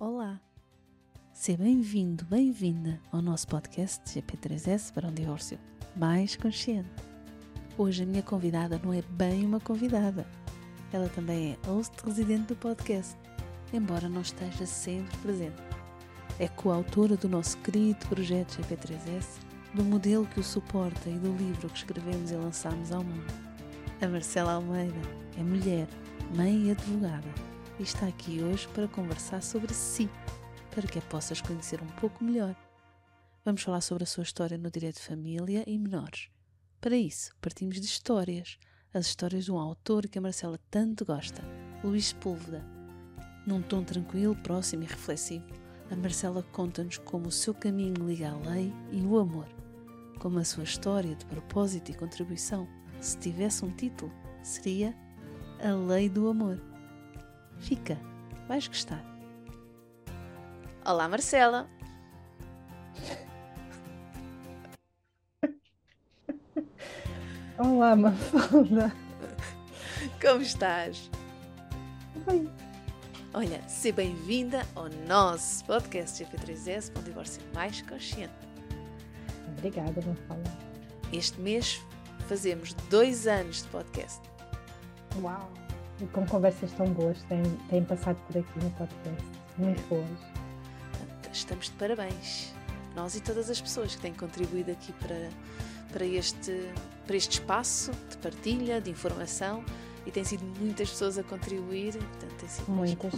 Olá! Seja bem-vindo, bem-vinda ao nosso podcast GP3S para um divórcio mais consciente. Hoje a minha convidada não é bem uma convidada ela também é host residente do podcast, embora não esteja sempre presente. É coautora do nosso querido projeto GP3S, do modelo que o suporta e do livro que escrevemos e lançamos ao mundo. A Marcela Almeida é mulher, mãe e advogada e está aqui hoje para conversar sobre si, para que a possas conhecer um pouco melhor. Vamos falar sobre a sua história no direito de família e menores. Para isso, partimos de histórias as histórias de um autor que a Marcela tanto gosta, Luís Sepúlveda. Num tom tranquilo, próximo e reflexivo, a Marcela conta-nos como o seu caminho liga a lei e o amor. Como a sua história de propósito e contribuição, se tivesse um título, seria A Lei do Amor. Fica, vais gostar. Olá, Marcela! Olá, Mafalda. Como estás? Bem. Olha, seja bem-vinda ao nosso podcast GP3S para um divórcio mais consciente. Obrigada, Mafalda. Este mês fazemos dois anos de podcast. Uau! E com conversas tão boas têm, têm passado por aqui no podcast. Muito boas. Estamos de parabéns. Nós e todas as pessoas que têm contribuído aqui para, para este para este espaço de partilha, de informação e tem sido muitas pessoas a contribuir. Portanto, muitas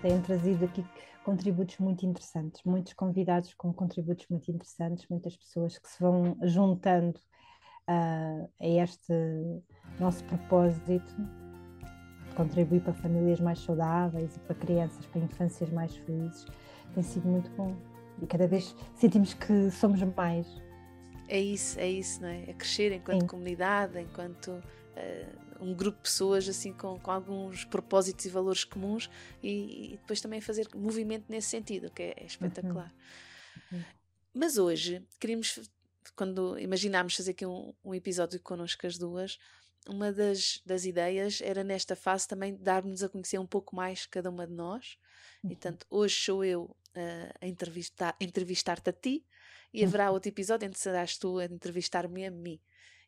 têm trazido aqui contributos muito interessantes, muitos convidados com contributos muito interessantes, muitas pessoas que se vão juntando uh, a este nosso propósito contribuir para famílias mais saudáveis e para crianças, para infâncias mais felizes. Tem sido muito bom e cada vez sentimos que somos mais é isso, é isso, não é? É crescer enquanto Sim. comunidade, enquanto uh, um grupo de pessoas assim com, com, alguns propósitos e valores comuns e, e, depois também fazer movimento nesse sentido, que é, é espetacular. Uhum. Uhum. Mas hoje queríamos, quando imaginámos fazer aqui um, um episódio connosco as duas, uma das, das ideias era nesta fase também dar-nos a conhecer um pouco mais cada uma de nós. Uhum. E portanto, hoje sou eu uh, a entrevistar, entrevistar-te a ti e haverá outro episódio em que serás tu a entrevistar-me a mim.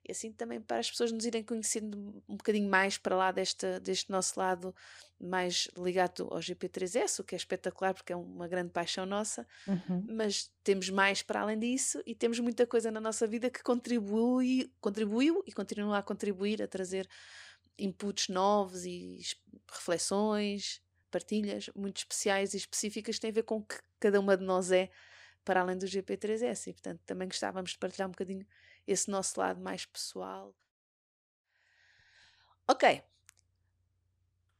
E assim também para as pessoas nos irem conhecendo um bocadinho mais para lá deste, deste nosso lado mais ligado ao GP3S, o que é espetacular porque é uma grande paixão nossa, uhum. mas temos mais para além disso e temos muita coisa na nossa vida que contribui, contribuiu e continua a contribuir a trazer inputs novos e reflexões, partilhas muito especiais e específicas que têm a ver com o que cada uma de nós é para além do GP3S. E, portanto, também gostávamos de partilhar um bocadinho esse nosso lado mais pessoal. Ok.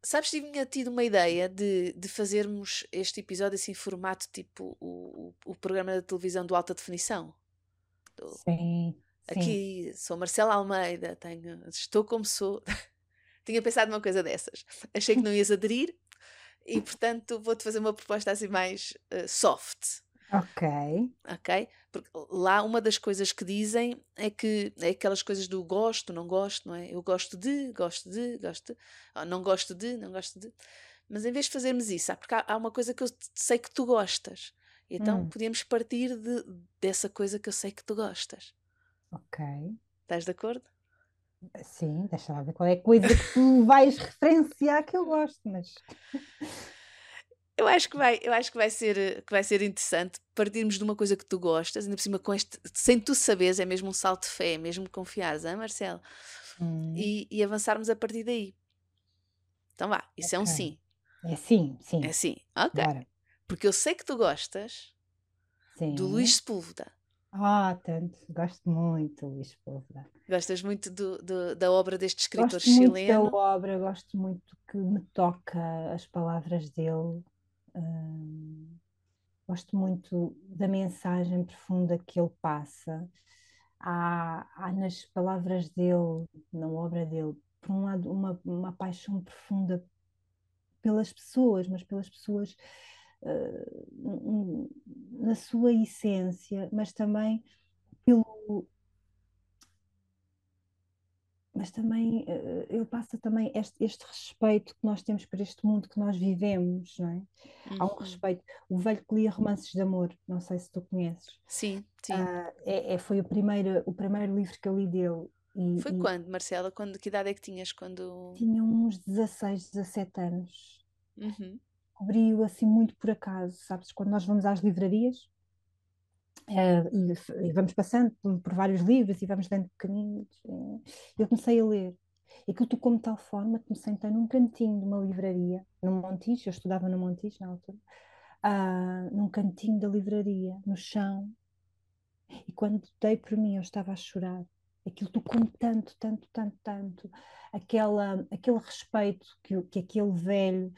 Sabes, tinha tido uma ideia de, de fazermos este episódio assim, em formato tipo o, o, o programa da televisão do alta definição. Do, sim. Aqui sim. sou Marcela Almeida, tenho, estou como sou. Tinha pensado numa coisa dessas. Achei que não ias aderir e, portanto, vou-te fazer uma proposta assim mais uh, soft. Ok. Ok? Porque lá uma das coisas que dizem é que é aquelas coisas do gosto, não gosto, não é? Eu gosto de, gosto de, gosto de, oh, não gosto de, não gosto de. Mas em vez de fazermos isso, há, porque há, há uma coisa que eu sei que tu gostas. Então hum. podíamos partir de, dessa coisa que eu sei que tu gostas. Ok. Estás de acordo? Sim, deixa lá ver qual é a coisa que tu vais referenciar que eu gosto, mas. Eu acho que vai, eu acho que vai ser, que vai ser interessante partirmos de uma coisa que tu gostas, ainda por cima com este, sem tu saberes, é mesmo um salto de fé, é mesmo confiares, hein, Marcelo? Hum. E, e, avançarmos a partir daí. Então vá, isso okay. é um sim. É sim, sim. É sim, ok. Bora. Porque eu sei que tu gostas sim. do Luís Sepúlveda. Ah, tanto, gosto muito, Luís Sepúlveda. Gostas muito do, do, da obra deste escritor gosto chileno? Gosto muito da obra, gosto muito que me toca as palavras dele gosto muito da mensagem profunda que ele passa. Há, há nas palavras dele, na obra dele, por um lado, uma, uma paixão profunda pelas pessoas, mas pelas pessoas uh, na sua essência, mas também pelo. Mas também ele passa também este, este, respeito que nós temos por este mundo que nós vivemos, não é? Uhum. Há um uhum. respeito. O velho que lia romances de amor, não sei se tu conheces. Sim, sim. Uh, é, é, foi o primeiro, o primeiro livro que eu li dele. E, foi e... quando, Marcela? Quando, que idade é que tinhas quando. Tinha uns 16, 17 anos. Uhum. Assim muito por acaso, sabes? Quando nós vamos às livrarias uh, e, e, vamos passando por vários livros e vamos lendo pequeninos, uh, eu comecei a ler. E aquilo tocou-me de tal forma que me sentei num cantinho de uma livraria, no Montijo, eu estudava no Montijo na altura, uh, num cantinho da livraria, no chão. E quando dei por mim, eu estava a chorar. Aquilo tocou-me tanto, tanto, tanto, tanto. Aquela, aquele respeito que, que aquele velho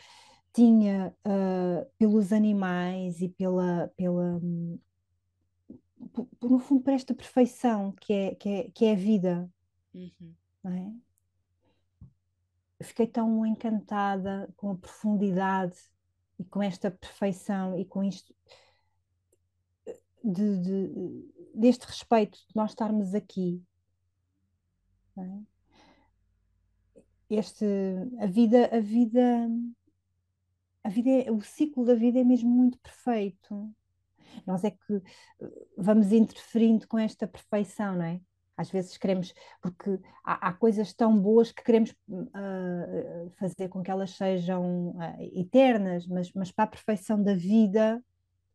tinha uh, pelos animais e pela, pela no fundo para esta perfeição que é, que é, que é a vida uhum. não é? Eu fiquei tão encantada com a profundidade e com esta perfeição e com isto de, de, deste respeito de nós estarmos aqui é? este a vida a vida a vida é, o ciclo da vida é mesmo muito perfeito. Nós é que eh, vamos interferindo com esta perfeição, não é? Às vezes queremos, porque há, há coisas tão boas que queremos uh, fazer com que elas sejam uh, eternas, mas, mas para a perfeição da vida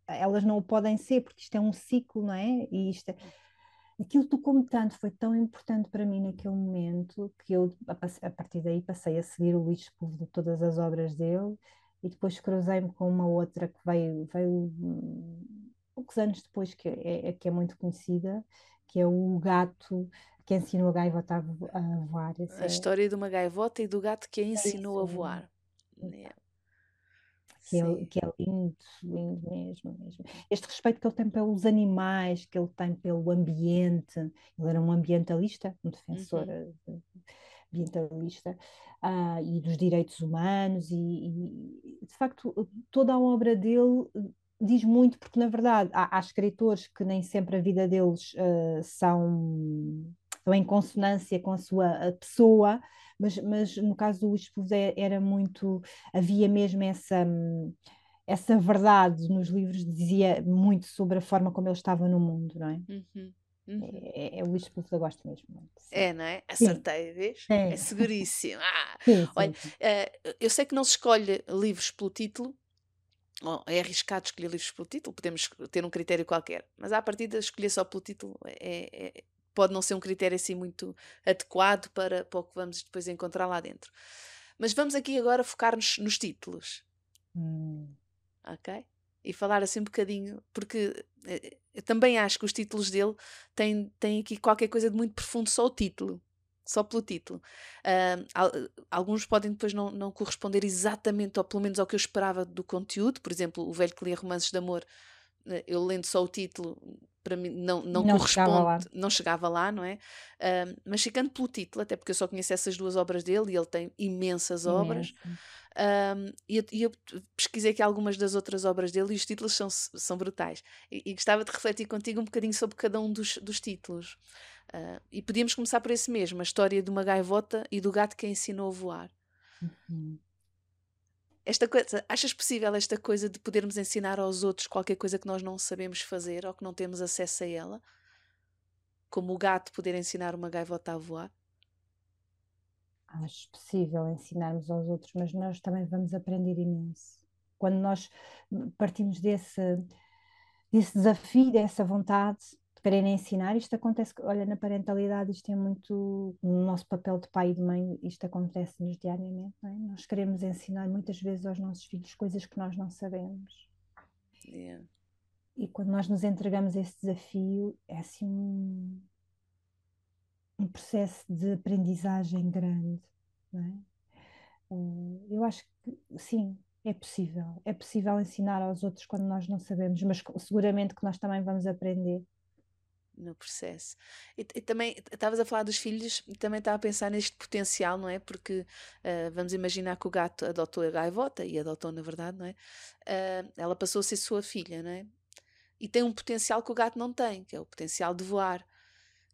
elas não o podem ser, porque isto é um ciclo, não é? E isto é... Aquilo tocou-me tanto, foi tão importante para mim naquele momento que eu, a, partir daí, passei a seguir o Luís de todas as obras dele e depois cruzei-me com uma outra que veio, veio poucos anos depois, que é, é, que é muito conhecida, que é o gato que ensinou a gaivota a, voar. A é... história de uma gaivota e do gato que a ensinou é a voar. É. Que, é, que é lindo, lindo mesmo, mesmo. Este respeito que ele tem pelos animais, que ele tem pelo ambiente, ele era um ambientalista, um defensor uhum. Ambientalista, uh, e dos direitos humanos, e, e, de facto toda a obra dele diz muito, porque na verdade há, há escritores que nem sempre a vida deles uh, são, em consonância com a sua pessoa, mas, mas no caso do Luís era muito, havia mesmo essa. essa verdade nos livros dizia muito sobre a forma como ele estava no mundo, não é? Uhum. Uhum. É, é, o Luís Sepúlveda gosto mesmo muito. Sim. É, não é? Acertei, vês? É, é seguríssimo. Ah, sim, sim, olha, uh, eu sei que não se escolhe livros pelo título, é arriscado escolher livros pelo título, podemos ter um critério qualquer, mas à partida escolher só pelo título é, é, pode não ser um critério assim muito adequado para, para o que vamos depois encontrar lá dentro. Mas vamos aqui agora focar-nos nos títulos. Hum. Ok? E falar assim um bocadinho, porque eh, eu também acho que os títulos dele têm, têm aqui qualquer coisa de muito profundo, só o título só pelo título. Uh, alguns podem depois não, não corresponder exatamente, ou pelo menos ao que eu esperava do conteúdo. Por exemplo, o velho que lia romances de amor, eh, eu lendo só o título, para mim não, não, não corresponde, chegava não chegava lá, não é? Uh, mas ficando pelo título, até porque eu só conheço essas duas obras dele e ele tem imensas obras. Um, e, eu, e, eu, pesquisei aqui algumas das outras obras dele e os títulos são, são brutais. E, e gostava de refletir contigo um bocadinho sobre cada um dos, dos títulos. Uh, e podíamos começar por esse mesmo, a história de uma gaivota e do gato que a ensinou a voar. Uhum. Esta coisa, achas possível esta coisa de podermos ensinar aos outros qualquer coisa que nós não sabemos fazer ou que não temos acesso a ela? Como o gato poder ensinar uma gaivota a voar? Acho possível ensinarmos aos outros, mas nós também vamos aprender imenso. Quando nós partimos desse, desse desafio, dessa vontade, quererem ensinar, isto acontece, olha, na parentalidade, isto é muito, no nosso papel de pai e de mãe, isto acontece-nos diariamente, é? Nós queremos ensinar muitas vezes aos nossos filhos coisas que nós não sabemos. Yeah. E quando nós nos entregamos a esse desafio, é assim um, processo de aprendizagem grande, é? Uh, eu acho que, sim, é possível. É possível ensinar aos outros quando nós não sabemos, mas seguramente que nós também vamos aprender no processo. E, e também estavas a falar dos filhos e também estava a pensar neste potencial, não é? Porque uh, vamos imaginar que o gato adotou a gaivota e adotou, na verdade, não é? Uh, ela passou a ser sua filha, não é? E tem um potencial que o gato não tem, que é o potencial de voar.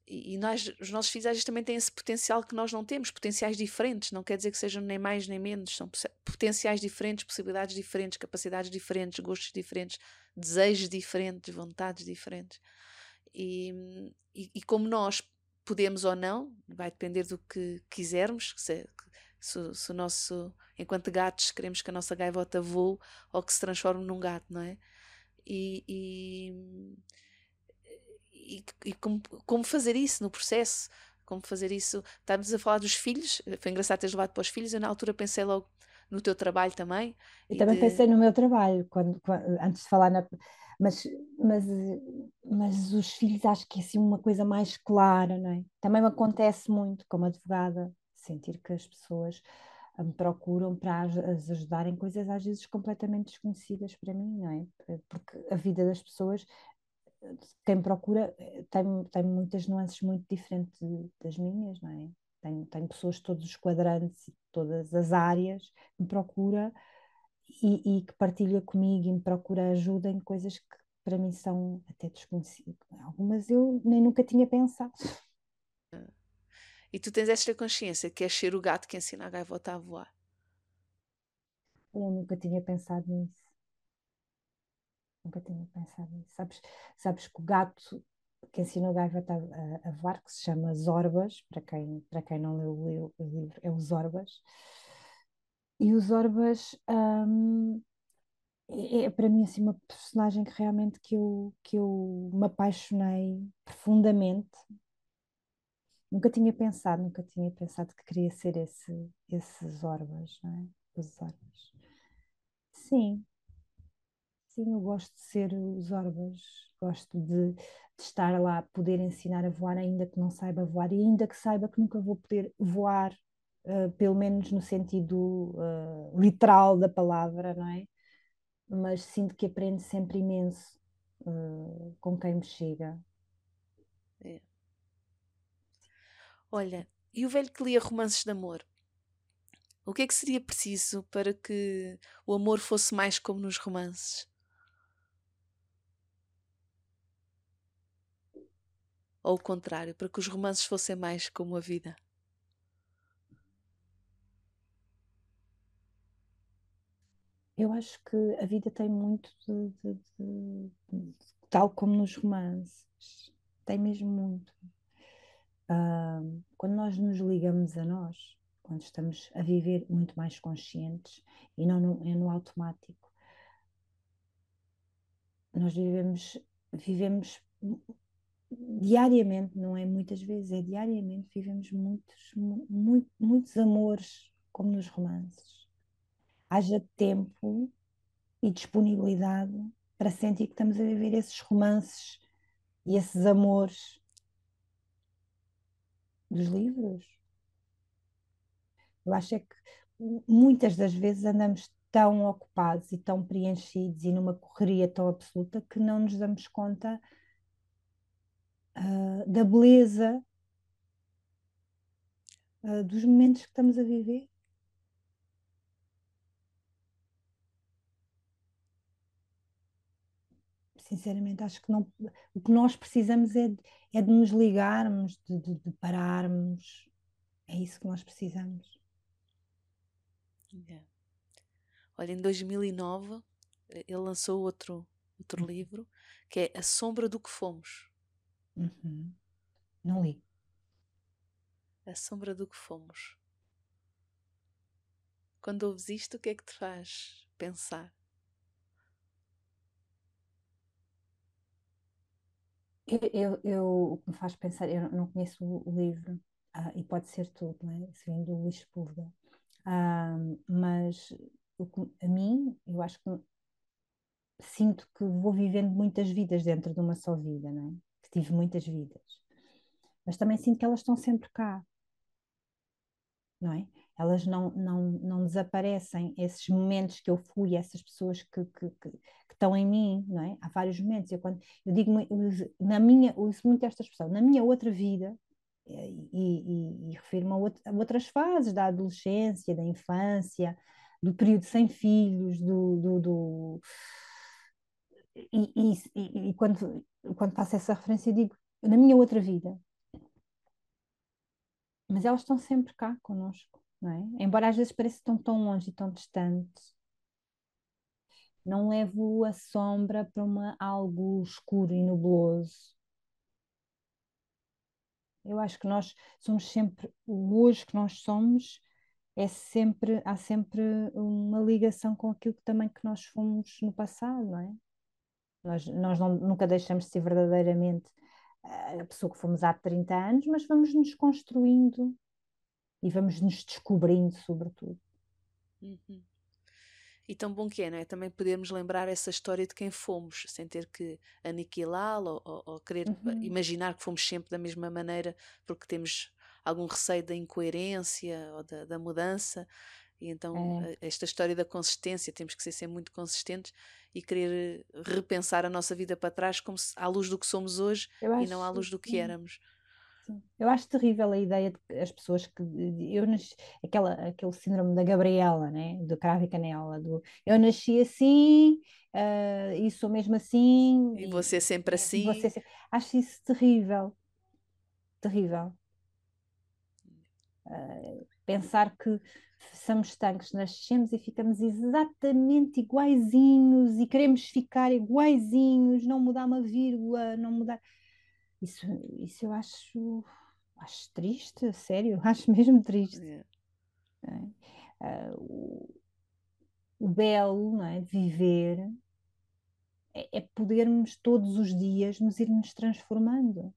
E, nós, os nossos vezes também têm esse potencial que nós não temos, potenciais diferentes, não quer dizer que sejam nem mais nem menos, são potenciais diferentes, possibilidades diferentes, capacidades diferentes, gostos diferentes, desejos diferentes, vontades diferentes. E, e, e, como nós podemos ou não, vai depender do que quisermos, se, se, se, o nosso, enquanto gatos, queremos que a nossa gaivota voe ou que se transforme num gato, não é? E, e, e como, como fazer isso no processo? Como fazer isso? Estávamos a falar dos filhos, foi engraçado teres levado para os filhos, eu na altura pensei logo no teu trabalho também. Eu também de... pensei no meu trabalho, quando, quando, antes de falar na mas, mas, mas os filhos acho que é assim uma coisa mais clara, não é? Também me acontece muito como advogada, sentir que as pessoas me hum, procuram para as ajudar em coisas às vezes completamente desconhecidas para mim, não é? Porque a vida das pessoas, quem procura, tem, tem muitas nuances muito diferentes das minhas, não é? Tenho, tenho pessoas de todos os quadrantes e todas as áreas que me procura e, e, que partilha comigo e me procura ajuda em coisas que para mim são até desconhecidas. Algumas eu nem nunca tinha pensado. E tu tens esta consciência que é ser o gato que ensina a gaivota a voar? Eu nunca tinha pensado nisso. Nunca tinha pensado nisso. Sabes, sabes que o gato que ensina a gaivota a, a, voar, que se chama Zorbas, para quem, para quem não leu o, o livro, é o Zorbas e os Orbas um, é, é, para mim assim uma personagem que realmente que eu, que eu me apaixonei profundamente. Nunca tinha pensado, nunca tinha pensado que queria ser esse, esses Orbas, não é? Os Orbas. Sim, sim, eu gosto de ser os Orbas, gosto de, de estar lá, poder ensinar a voar, ainda que não saiba voar, e ainda que saiba que nunca vou poder voar uh, pelo menos no sentido uh, literal da palavra, não é? Mas sinto que aprendo sempre imenso uh, com quem me chega. É. Olha, e o velho que lia romances de amor? O que é que seria preciso para que o amor fosse mais como nos romances? Ou o contrário, para que os romances fossem mais como a vida? Eu acho que a vida tem muito de, de, de, de tal como nos romances, tem mesmo muito. Uh, quando nós nos ligamos a nós, quando estamos a viver muito mais conscientes e não no, é no automático, nós vivemos, vivemos diariamente, não é muitas vezes, é diariamente, vivemos muitos, muito, muitos amores como nos romances haja tempo e disponibilidade para sentir que estamos a viver esses romances e esses amores dos livros. Eu acho é que muitas das vezes andamos tão ocupados e tão preenchidos e numa correria tão absoluta que não nos damos conta uh, da beleza uh, dos momentos que estamos a viver. sinceramente, acho que não, o que nós precisamos é, de, é de nos ligarmos, de, de, de, pararmos. É isso que nós precisamos. Yeah. Olha, em 2009 eh, ele lançou outro, outro uhum. livro que é A Sombra do que Fomos. Uhum. Não li. A Sombra do que Fomos. Quando ouves isto, o que é que te faz pensar? Eu, eu, o que me faz pensar, eu não conheço o, livro, ah, e pode ser tudo, não é? Se vem do Luís. Ah, mas o que, a mim, eu acho que sinto que vou vivendo muitas vidas dentro de uma só vida, não é? Que tive muitas vidas. Mas também sinto que elas estão sempre cá, não é? elas não, não, não desaparecem, esses momentos que eu fui, essas pessoas que, que, que, que estão em mim, não é? Há vários momentos, eu, quando, eu digo, na minha, uso muito esta expressão, na minha outra vida, e, e, e refiro-me a, a, outras fases da adolescência, da infância, do período sem filhos, do, do, do... E, e, e, quando, quando faço essa referência, digo na minha outra vida. Mas elas estão sempre cá conosco, não é? Embora às vezes pareça tão, tão longe e tão distante. Não levo a sombra para uma, algo escuro e nubloso. Eu acho que nós somos sempre, o hoje que nós somos, é sempre, há sempre uma ligação com aquilo que também que nós fomos no passado, não é? Nós, nós não, nunca deixamos de ser verdadeiramente a pessoa que fomos há 30 anos, mas vamos nos construindo e vamos nos descobrindo, sobretudo. Uhum. E tão bom que é, não é? Também podemos lembrar essa história de quem fomos, sem ter que aniquilá-la ou, ou, ou, querer uhum. imaginar que fomos sempre da mesma maneira, porque temos algum receio da incoerência ou da, da mudança. E então, é. esta história da consistência, temos que ser sempre muito consistentes e querer repensar a nossa vida para trás como se, à luz do que somos hoje e não à luz do que sim. éramos. Sim. Eu acho terrível a ideia de que as pessoas que eu nasci, aquela, aquele síndrome da Gabriela, né? do cravo e canela, do eu nasci assim uh, e sou mesmo assim e, e você sempre assim. Você, acho isso terrível, terrível. Uh, pensar que somos tanques, nascemos e ficamos exatamente iguaizinhos e queremos ficar iguaizinhos, não mudar uma vírgula, não mudar. Isso, isso eu acho, acho triste, sério, acho mesmo triste. É. Uh, o, o, belo não é, de viver é, é podermos todos os dias nos irmos transformando.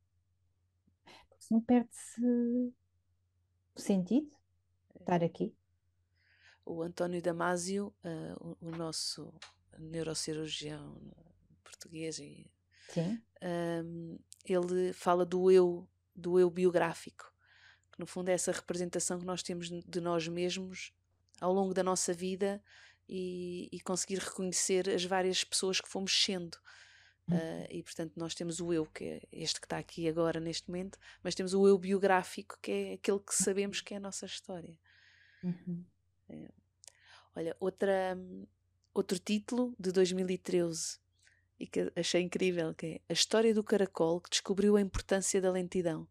Porque senão perde-se o sentido estar aqui o António Damasio, uh, o, o, nosso neurocirurgião português, e, um, ele fala do eu, do eu biográfico, que no fundo é essa representação que nós temos de nós mesmos ao longo da nossa vida e, e conseguir reconhecer as várias pessoas que fomos sendo. Uh, e portanto nós temos o eu, que é este que está aqui agora neste momento, mas temos o eu biográfico, que é aquele que sabemos que é a nossa história. Uhum. É. Olha, outra, outro título de 2013 e que achei incrível, que é A História do Caracol que descobriu a importância da lentidão.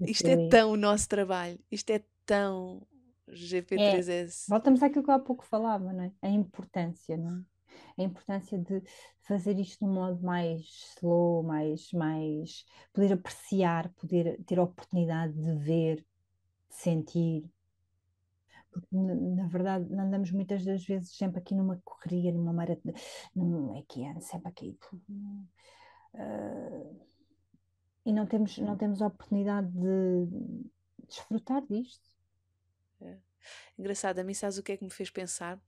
Isto é tão o nosso trabalho, isto é tão GP3S. É, voltamos àquilo que eu há pouco falava, não é? A importância, não é? A importância de fazer isto de um modo mais slow, mais, mais poder apreciar, poder ter a oportunidade de ver, de sentir, na verdade andamos muitas das vezes sempre aqui numa correria, numa maratona, num, é que é, sempre aqui. Uh, e não temos, não temos a oportunidade de desfrutar disto. É. Engraçado, a mim sabes o que é que me fez pensar?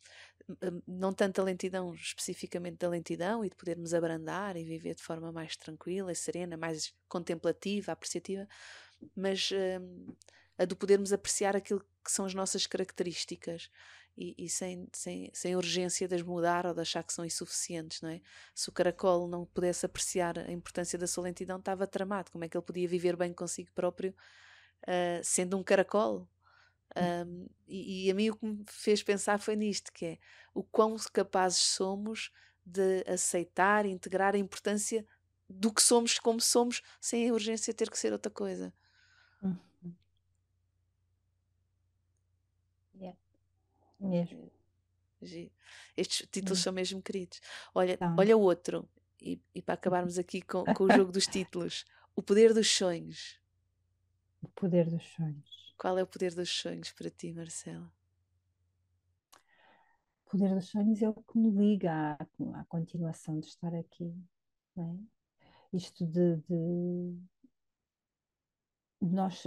Hum, não tanto a lentidão, especificamente da lentidão e de podermos abrandar e viver de forma mais tranquila e serena, mais contemplativa, apreciativa, mas hum, a de podermos apreciar aquilo que são as nossas características e, e, sem, sem, sem urgência de as mudar ou de achar que são insuficientes, não é? Se o caracol não pudesse apreciar a importância da sua lentidão, estava tramado. Como é que ele podia viver bem consigo próprio uh, sendo um caracol? Um, e, e, a mim o que me fez pensar foi nisto, que é o quão capazes somos de aceitar e integrar a importância do que somos como somos, sem a urgência de ter que ser outra coisa. Mesmo. Estes títulos são mesmo queridos. Olha, olha outro, e, e para acabarmos aqui com, com o jogo dos títulos: O Poder dos Sonhos. O Poder dos Sonhos. Qual é o poder dos sonhos para ti, Marcela? O poder dos sonhos é o que me liga à, à continuação de estar aqui. É? Isto de, de nós,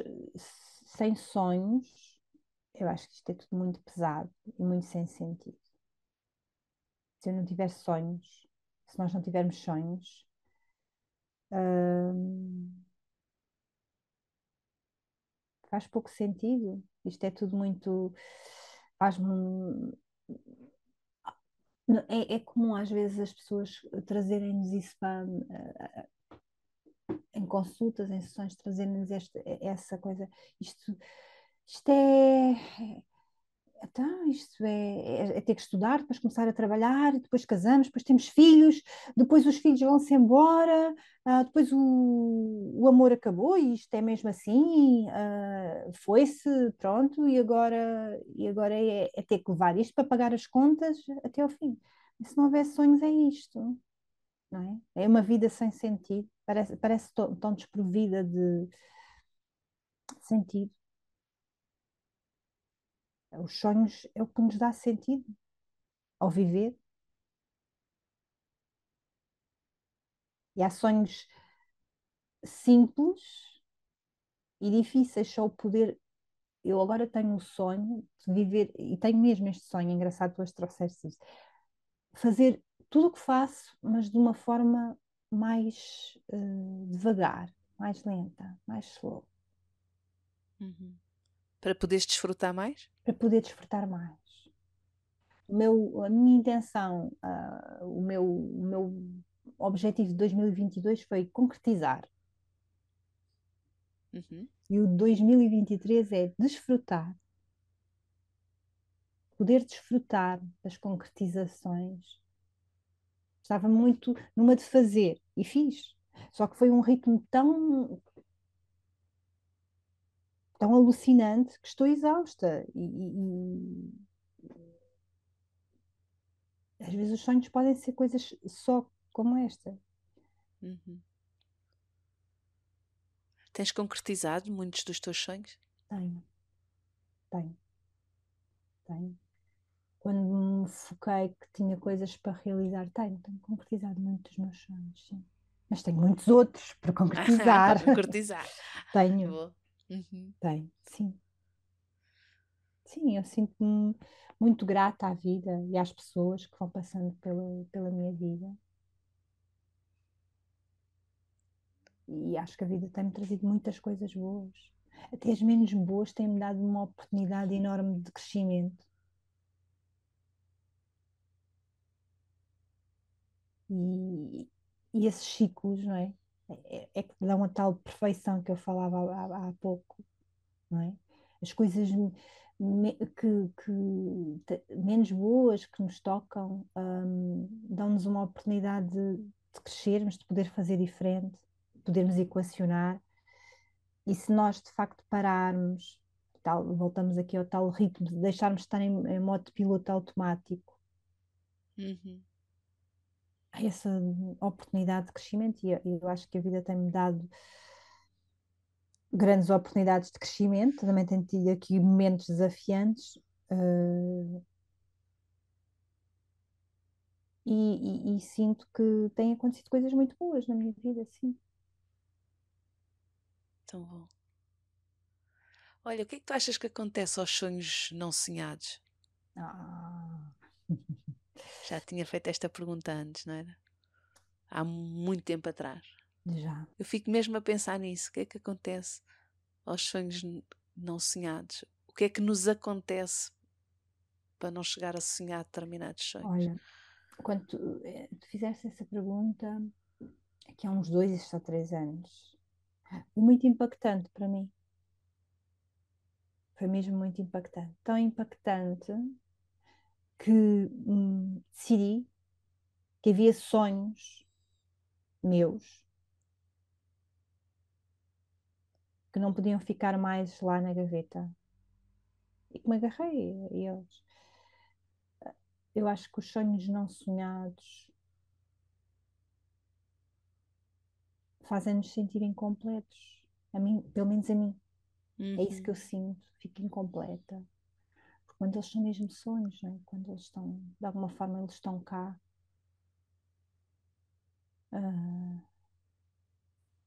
sem sonhos, eu acho que isto é tudo muito pesado e muito sem sentido. Se eu não tiver sonhos, se nós não tivermos sonhos, hum, faz pouco sentido Isto é tudo muito. faz-me. É, é comum às vezes as pessoas trazerem-nos isso para, em consultas, em sessões, trazerem-nos essa coisa. Isto, isto é então, isto é, é, é, ter que estudar, depois começar a trabalhar, depois casamos, depois temos filhos, depois os filhos vão-se embora, uh, depois o, o, amor acabou e isto é mesmo assim, uh, foi-se, pronto, e agora, e agora é, é, ter que levar isto para pagar as contas até ao fim. E se não houver sonhos, é isto, não é? É uma vida sem sentido, parece, parece tão desprovida de sentido. Os sonhos é o que nos dá sentido ao viver. E há sonhos simples e difíceis, só o poder. Eu agora tenho o sonho de viver, e tenho mesmo este sonho, engraçado, tu hoje trouxeste isso, fazer tudo o que faço, mas de uma forma mais uh, devagar, mais lenta, mais slow. Uhum. Para poderes desfrutar mais? Para poder desfrutar mais. O meu, a minha intenção, uh, o, meu, o meu objetivo de 2022 foi concretizar. Uhum. E o 2023 é desfrutar. Poder desfrutar das concretizações. Estava muito numa de fazer e fiz. Só que foi um ritmo tão tão alucinante que estou exausta. E, e, e, às vezes os sonhos podem ser coisas só como esta. Uhum. Tens concretizado muitos dos teus sonhos? Tenho. Tenho. Tenho. Quando me foquei que tinha coisas para realizar, tenho, tenho concretizado muitos dos meus sonhos, sim. Mas tenho muitos outros para concretizar. para concretizar. tenho. Boa. Uhum. Tem, sim. Sim, eu sinto-me muito grata à vida e às pessoas que vão passando pela, pela minha vida. E acho que a vida tem-me trazido muitas coisas boas. Até as menos boas têm-me dado uma oportunidade enorme de crescimento. E, e esses ciclos, não é? É, é que dão a tal perfeição que eu falava há, há pouco, não é? As coisas me, que, que menos boas que nos tocam um, dão-nos uma oportunidade de, de crescermos, de poder fazer diferente, de podermos equacionar. E se nós de facto pararmos, tal, voltamos aqui ao tal ritmo, de deixarmos de estar em, em modo de piloto automático, uhum essa oportunidade de crescimento e eu acho que a vida tem-me dado grandes oportunidades de crescimento, também tenho tido aqui momentos desafiantes uh, e, e, e, sinto que têm acontecido coisas muito boas na minha vida, sim. Tão bom. Olha, o que é que tu achas que acontece aos sonhos não sonhados? Ah. Já tinha feito esta pergunta antes, não era? Há muito tempo atrás. Já. Eu fico mesmo a pensar nisso. O que é que acontece aos sonhos não sonhados? O que é que nos acontece para não chegar a sonhar determinados sonhos? Olha, quando tu, eh, tu fizeste essa pergunta, aqui há uns dois ou três anos, foi muito impactante para mim. Foi mesmo muito impactante. Tão impactante que hum, decidi que havia sonhos meus que não podiam ficar mais lá na gaveta e que me agarrei a eles. Eu acho que os sonhos não sonhados fazem-nos sentir incompletos. A mim, pelo menos a mim. Uhum. É isso que eu uhum. sinto. Fico incompleta quando eles são mesmo sonhos, é? quando eles estão, de alguma forma, eles estão cá. Uh,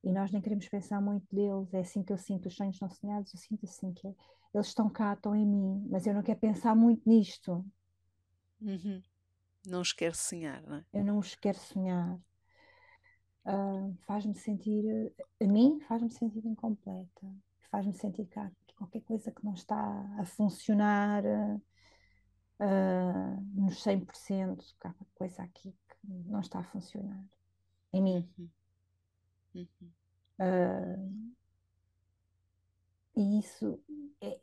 e nós nem queremos pensar muito deles, é assim que eu sinto os sonhos não sonhados, eu sinto assim que é, eles estão cá, estão em mim, mas eu não quero pensar muito nisto. Uhum. Não os quero sonhar, não é? Eu não os quero sonhar. Uh, faz-me sentir, a mim faz-me sentir incompleta, faz-me sentir cá qualquer coisa que não está a funcionar uh, nos 100%, há qualquer coisa aqui que não está a funcionar em mim. Uhum. Uhum. Uh, e isso, é,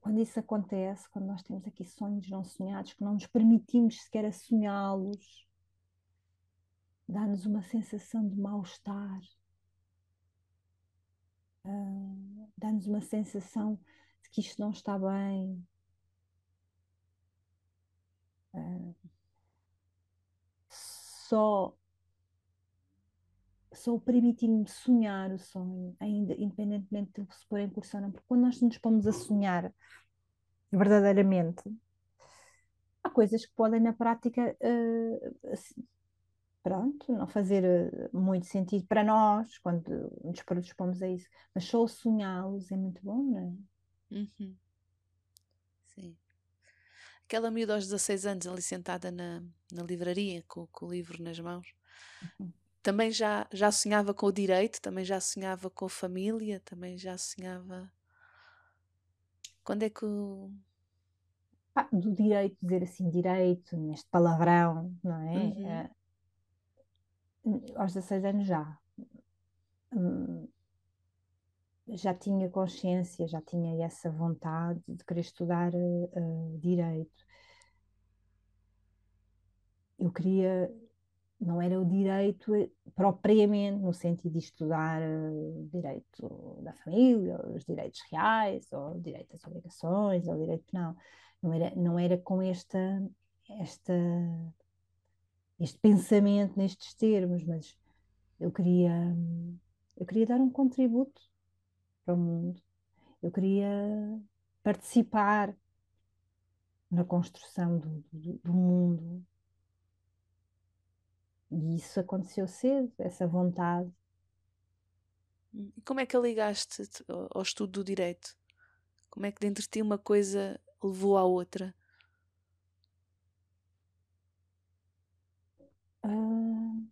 quando isso acontece, quando nós temos aqui sonhos não sonhados, que não nos permitimos sequer a sonhá-los, dá-nos uma sensação de mal-estar, dá-nos uma sensação de que isto não está bem. Só só permitir-me sonhar o sonho, ainda independentemente de se pôr em cursão, porque quando nós nos pomos a sonhar verdadeiramente, há coisas que podem na prática uh, pronto, não fazer eh, muito sentido para nós quando nos predispomos a isso, mas só sonhá-los é muito bom, não é? Uhum. Sim. Aquela miúda aos 16 anos ali sentada na, na livraria com, com o livro nas mãos. Uhum também já, já sonhava com o direito, também já sonhava com a família, também já sonhava. Quando é que o. Do direito, dizer assim, direito, neste palavrão, não é? Uhum. Aos 16 anos já. Hum, já tinha consciência, já tinha essa vontade de querer estudar uh, direito. Eu queria não era o direito propriamente no sentido de estudar eh, direito da família, os direitos reais, ou direito às obrigações, ou direito penal. Não era, não era com esta, esta, este pensamento nestes termos, mas eu queria, eu queria dar um contributo para o mundo. Eu queria participar na construção do, do, do mundo, e isso aconteceu cedo, essa vontade. E como é que a ligaste ao estudo do direito? Como é que dentro de ti uma coisa levou à outra? Uh,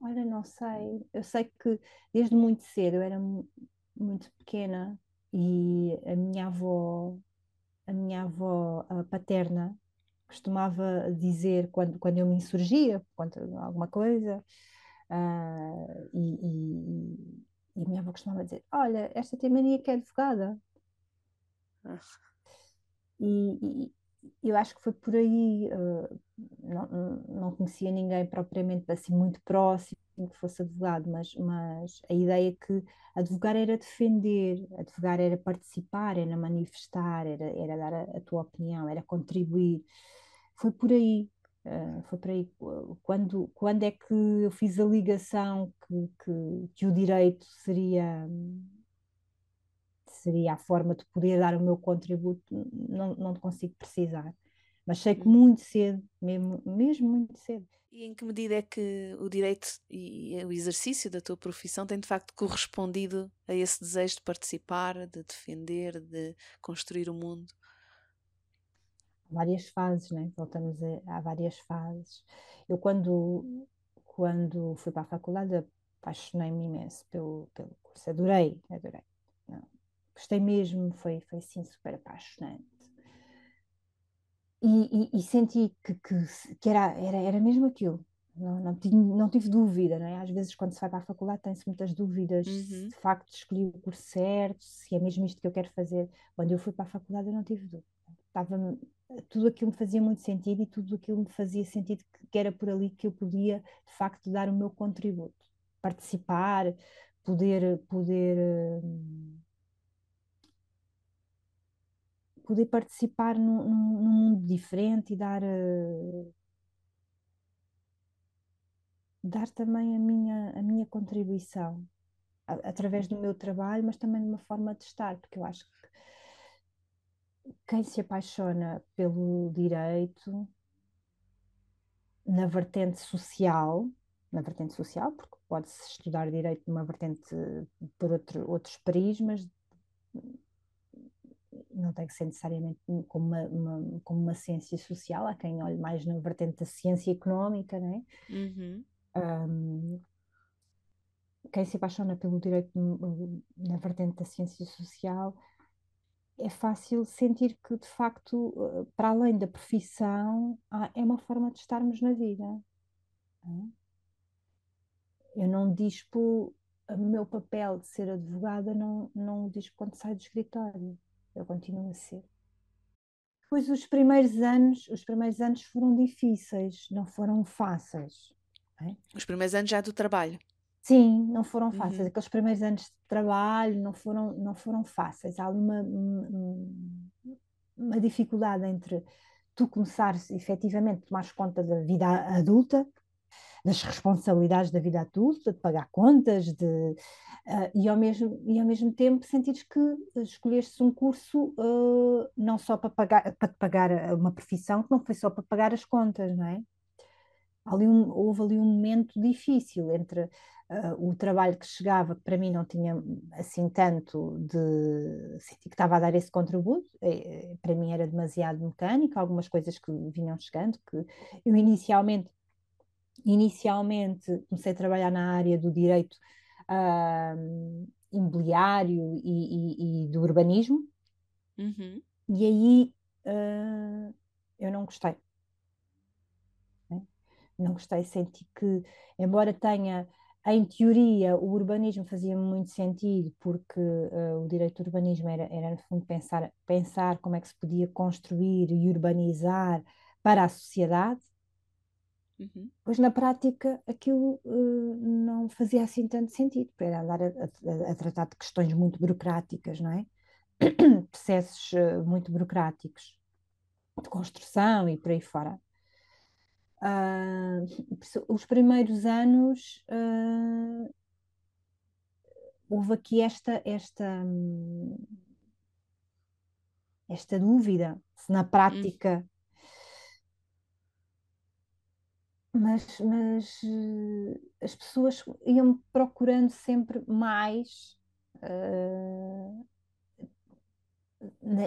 olha, não sei. Eu sei que desde muito cedo, eu era muito pequena e a minha avó, a minha avó paterna, costumava dizer quando, quando eu me insurgia contra alguma coisa, uh, e, e, e, a minha avó costumava dizer: Olha, esta tem mania que é advogada. Ah. E, eu acho que foi por aí. Uh, não, não conhecia ninguém propriamente assim muito próximo que fosse advogado, mas, mas a ideia que advogar era defender, advogar era participar, era manifestar, era, era dar a, a tua opinião, era contribuir foi por aí. Uh, foi por aí. Quando, quando é que eu fiz a ligação que, que, que, o direito seria, seria a forma de poder dar o meu contributo, não, não consigo precisar. Mas sei que hum. muito cedo, mesmo, mesmo muito cedo. E em que medida é que o direito e o exercício da tua profissão tem de facto correspondido a esse desejo de participar, de defender, de construir o mundo? várias fases, né? voltamos a, a várias fases. Eu quando, quando fui para a faculdade apaixonei-me imenso pelo, pelo curso, adorei, adorei. Gostei mesmo, foi, foi assim super apaixonante. E, e, e senti que, que, que, era, era, era mesmo aquilo, não, não, tive, não tive dúvida, não é? Às vezes, quando se vai para a faculdade, tem-se muitas dúvidas uhum. se de facto escolhi o curso certo, se é mesmo isto que eu quero fazer. Quando eu fui para a faculdade, eu não tive dúvida. Estava tudo aquilo me fazia muito sentido e tudo aquilo me fazia sentido que era por ali que eu podia de facto dar o meu contributo, participar, poder poder poder participar num, num, mundo diferente e dar dar também a minha a minha contribuição através do meu trabalho, mas também de uma forma de estar, porque eu acho que quem se apaixona pelo direito na vertente social, na vertente social, porque pode-se estudar direito numa vertente por outro, outros prismas, não tem que ser necessariamente como uma, uma, como uma ciência social, há quem olhe mais na vertente da ciência económica, não é? Uhum. Um, quem se apaixona pelo direito na vertente da ciência social é fácil sentir que, de facto, eh, para além da profissão, é uma forma de estarmos na vida. Eu não dispo o meu papel de ser advogada, não, não o dispo quando saio do escritório. Eu continuo a ser. Depois, os primeiros anos, os primeiros anos foram difíceis, não foram fáceis. É? Os primeiros anos já do trabalho. Sim, não foram fáceis. Uhum. Aqueles primeiros anos de trabalho não foram, não foram fáceis. Há ali uma, uma dificuldade entre tu começares efetivamente a tomar conta da vida adulta, das responsabilidades da vida adulta, de pagar contas, de, uh, e, ao mesmo, e ao mesmo tempo sentires que escolheste um curso uh, não só para pagar, para pagar uma profissão, que não foi só para pagar as contas, não é? Ali um, houve ali um momento difícil entre uh, o trabalho que chegava, que para mim não tinha assim tanto de. senti que estava a dar esse contributo, é, para mim era demasiado mecânico, algumas coisas que vinham chegando, que eu inicialmente. Inicialmente comecei a trabalhar na área do direito uh, imobiliário e, e, e, do urbanismo, uhum. e aí uh, eu não gostei. Né? Não gostei, senti que, embora tenha em teoria, o urbanismo fazia muito sentido, porque uh, o direito do urbanismo era, era, no fundo, pensar, pensar como é que se podia construir e urbanizar para a sociedade. Uhum. Pois, na prática, aquilo uh, não fazia assim tanto sentido, para era andar a, a, a, tratar de questões muito burocráticas, não é? Processos uh, muito burocráticos de construção e por aí fora. Uh, os primeiros anos uh, houve aqui esta, esta, esta dúvida se na prática. Mas, mas uh, as pessoas iam procurando sempre mais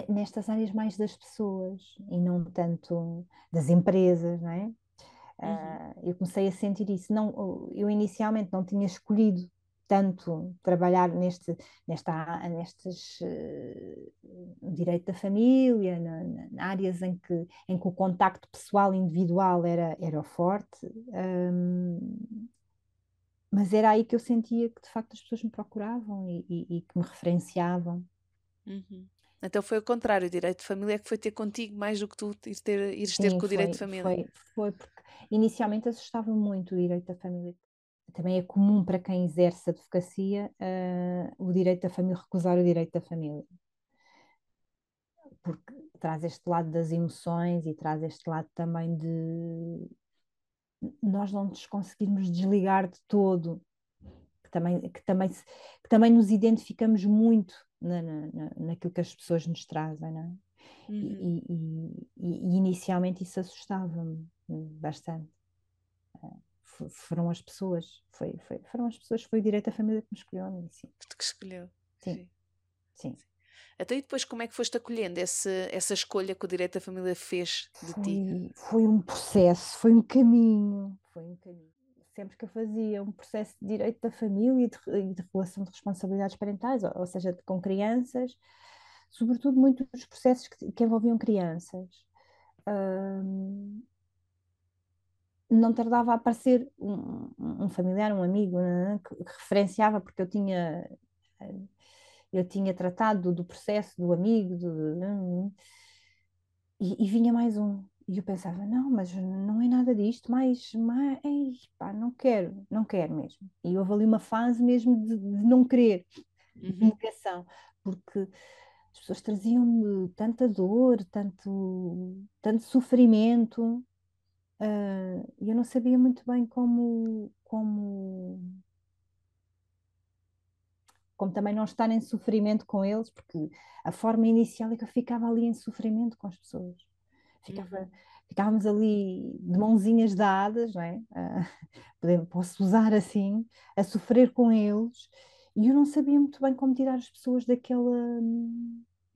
nestas áreas mais das pessoas e não tanto das empresas, não é? Uhum. Uh, eu comecei a sentir isso. Não, eu inicialmente não tinha escolhido tanto trabalhar neste, nesta, nestes uh, direito da família, na, na, áreas em que, em que o contacto pessoal individual era, era forte, um, mas era aí que eu sentia que de facto as pessoas me procuravam e, e, e que me referenciavam. Uhum. Então foi o contrário, o direito de família é que foi ter contigo mais do que tu ires ter, ires ter com o direito de família. Foi, foi porque Inicialmente assustava muito o direito da família. Também é comum para quem exerce advocacia uh, o direito da família recusar o direito da família. Porque traz este lado das emoções e traz este lado também de nós não nos conseguirmos desligar de todo, que também, que também, que também nos identificamos muito na, na, naquilo que as pessoas nos trazem, não é? Uhum. E, e, e, e, inicialmente isso assustava-me bastante. Foram as pessoas, foi, foi, foram as pessoas, foi o direito à família que me escolheu a mim, sim. Que escolheu. Sim. Sim. sim. sim. Até e depois como é que foste acolhendo esse, essa escolha que o direito da família fez de foi, ti? Foi um processo, foi um caminho, foi um caminho. Sempre que eu fazia um processo de direito da família e de, de relação de responsabilidades parentais, ou, ou seja, com crianças, sobretudo muitos processos que, que envolviam crianças. Um, não tardava a aparecer um, um familiar, um amigo, né, que, que, referenciava, porque eu tinha, eu tinha tratado do processo do amigo, do, né, e, e, vinha mais um. E eu pensava, não, mas não é nada disto, mas, mas ei, pá, não quero, não quero mesmo. E houve ali uma fase mesmo de, de não querer, uhum. de negação, porque as pessoas traziam-me tanta dor, tanto, tanto sofrimento, Uh, eu não sabia muito bem como, como, como também não estar em sofrimento com eles, porque a forma inicial é que eu ficava ali em sofrimento com as pessoas. Ficava, uhum. Ficávamos ali de mãozinhas dadas, não é? Uh, posso usar assim, a sofrer com eles, e eu não sabia muito bem como tirar as pessoas daquela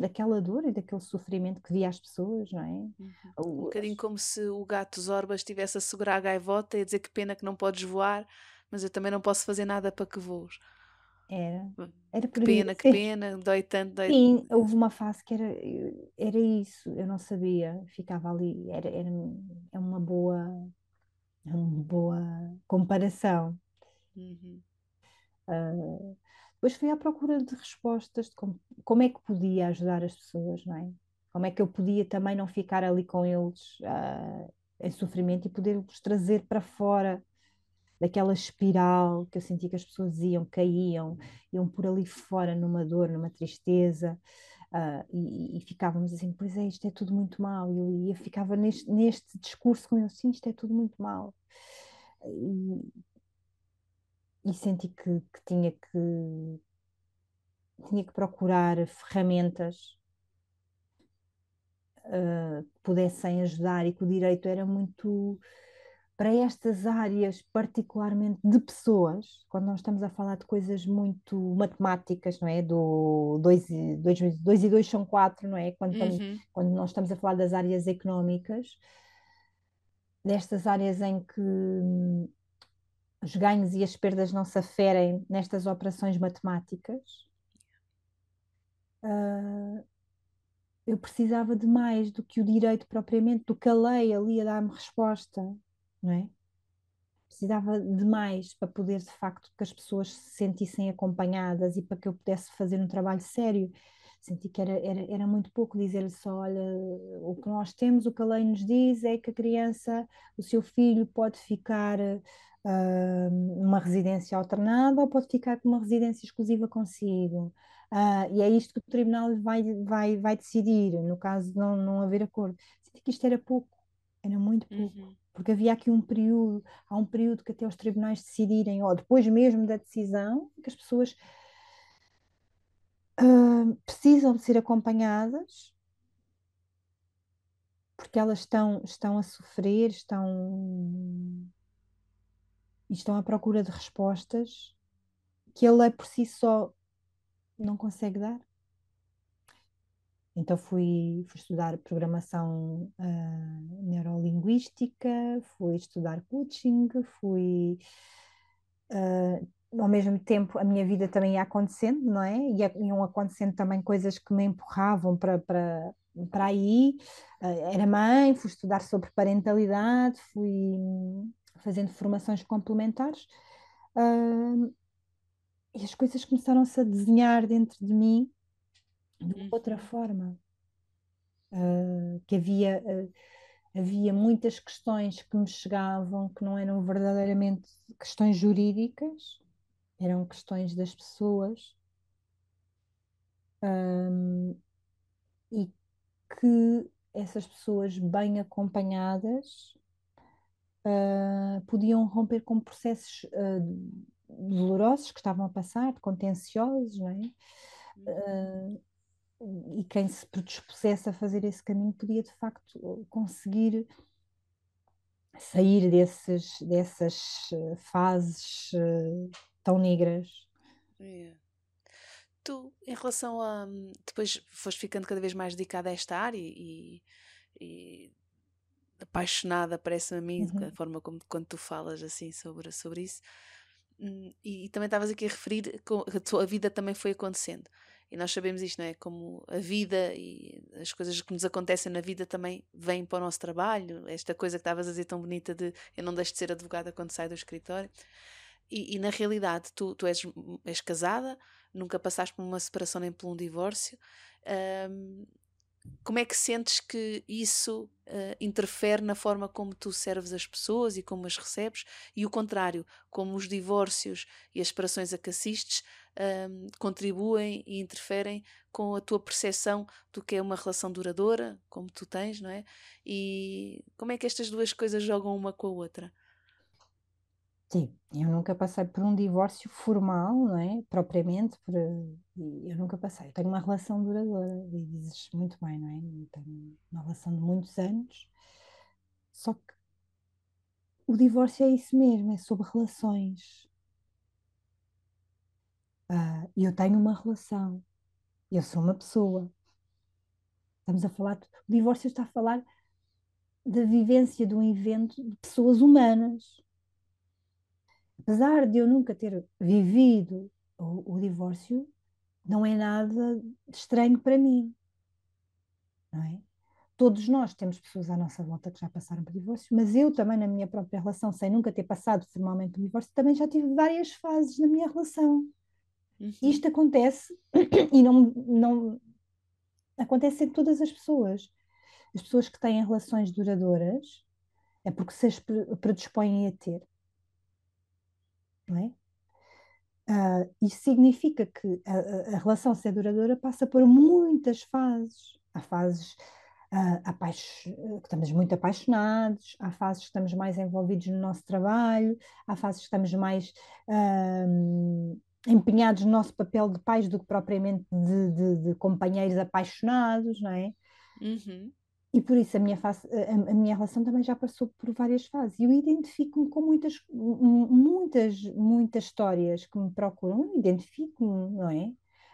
daquela dor e daquele sofrimento que via as pessoas, não é? Uhum. Um bocadinho como se o gato Zorba estivesse a segurar a gaivota e a dizer que pena que não podes voar, mas eu também não posso fazer nada para que voos. Era. Era que pena, que pena, dói tanto, dói Sim, houve uma fase que era, era isso, eu não sabia, ficava ali, era, era é uma boa, é uma boa comparação. Uhum. Uh, depois fui à procura de respostas de como, como é que podia ajudar as pessoas, não é? Como é que eu podia também não ficar ali com eles uh, em sofrimento e poder-os trazer para fora daquela espiral que eu sentia que as pessoas iam, caíam, iam por ali fora numa dor, numa tristeza. Uh, e, e, ficávamos assim, pois é, isto é tudo muito mal. E eu ia, ficava neste, neste discurso com eles, sim, isto é tudo muito mal. E, e senti que, que, tinha que tinha que procurar ferramentas uh, que pudessem ajudar e que o direito era muito para estas áreas, particularmente de pessoas, quando nós estamos a falar de coisas muito matemáticas, não é? Do 2 e 2, e 2 são 4, não é? Quando, estamos, uhum. quando nós estamos a falar das áreas económicas, destas áreas em que os ganhos e as perdas não se aferem nestas operações matemáticas, uh, eu precisava de mais do que o direito propriamente, do que a lei ali a dar-me resposta não é? Precisava de mais para poder, de facto, que as pessoas se sentissem acompanhadas e para que eu pudesse fazer um trabalho sério. Senti que era, era, era muito pouco dizer-lhe só: olha, o que nós temos, o que a lei nos diz é que a criança, o seu filho, pode ficar uh, numa residência alternada ou pode ficar com uma residência exclusiva consigo. Uh, e é isto que o tribunal vai, vai, vai decidir, no caso de não, não haver acordo. Senti que isto era pouco, era muito pouco. Uhum porque havia aqui um período, há um período que até os tribunais decidirem, ou depois mesmo da decisão, que as pessoas uh, precisam de ser acompanhadas, porque elas estão, estão a sofrer, estão, estão à procura de respostas que a lei por si só não consegue dar. Então fui, fui estudar programação uh, neurolinguística, fui estudar coaching, fui uh, ao mesmo tempo a minha vida também ia acontecendo, não é? E iam acontecendo também coisas que me empurravam para, para, para aí. Uh, era mãe, fui estudar sobre parentalidade, fui fazendo formações complementares. e as coisas começaram-se a desenhar dentro de mim de uhum. outra forma. Uh, que havia, uh, havia muitas questões que me chegavam que não eram verdadeiramente questões jurídicas, eram questões das pessoas. Um, e que essas pessoas bem acompanhadas uh, podiam romper com processos uh, dolorosos que estavam a passar, contenciosos, não é? Uh, e quem se predispusesse a fazer esse caminho podia de facto conseguir sair desses, dessas fases tão negras. Yeah. Tu, em relação a. Depois foste ficando cada vez mais dedicada a esta área e, e apaixonada, parece-me a mim, uhum. da forma como quando tu falas assim sobre, sobre isso. Hum, e, e também estavas aqui a referir que a tua vida também foi acontecendo. E nós sabemos isto, não é? Como a vida e as coisas que nos acontecem na vida também vêm para o nosso trabalho. Esta coisa que estavas a dizer tão bonita de eu não deixo de ser advogada quando saio do escritório. E, e na realidade, tu, tu és, és casada, nunca passaste por uma separação nem por um divórcio. Um, como é que sentes que isso uh, interfere na forma como tu serves as pessoas e como as recebes? E o contrário, como os divórcios e as separações a que assistes um, contribuem e interferem com a tua percepção do que é uma relação duradoura, como tu tens, não é? E como é que estas duas coisas jogam uma com a outra? Sim, eu nunca passei por um divórcio formal, não é? Propriamente, por, eu nunca passei. Eu tenho uma relação duradoura, e dizes muito bem, não é? Tenho uma relação de muitos anos, só que o divórcio é isso mesmo, é sobre relações. Ah, eu tenho uma relação, eu sou uma pessoa. Estamos a falar, o divórcio está a falar da vivência de um evento de pessoas humanas apesar de eu nunca ter vivido o, o divórcio, não é nada estranho para mim, não é? Todos nós temos pessoas à nossa volta que já passaram por divórcio, mas eu também, na minha própria relação, sem nunca ter passado formalmente o divórcio, também já tive várias fases na minha relação. Uhum. Isto acontece e não, não acontece em todas as pessoas. As pessoas que têm relações duradouras é porque se as predispõem a ter. Não é? Uh, isso significa que a, a, relação ser duradoura passa por muitas fases. Há fases uh, que estamos muito apaixonados, há fases que estamos mais envolvidos no nosso trabalho, há fases que estamos mais uh, empenhados no nosso papel de pais do que propriamente de, de, de companheiros apaixonados, não é? Uhum. E por isso a minha, face, a, a, minha relação também já passou por várias fases. E eu identifico-me com muitas, muitas, muitas histórias que me procuram, identifico-me, não é?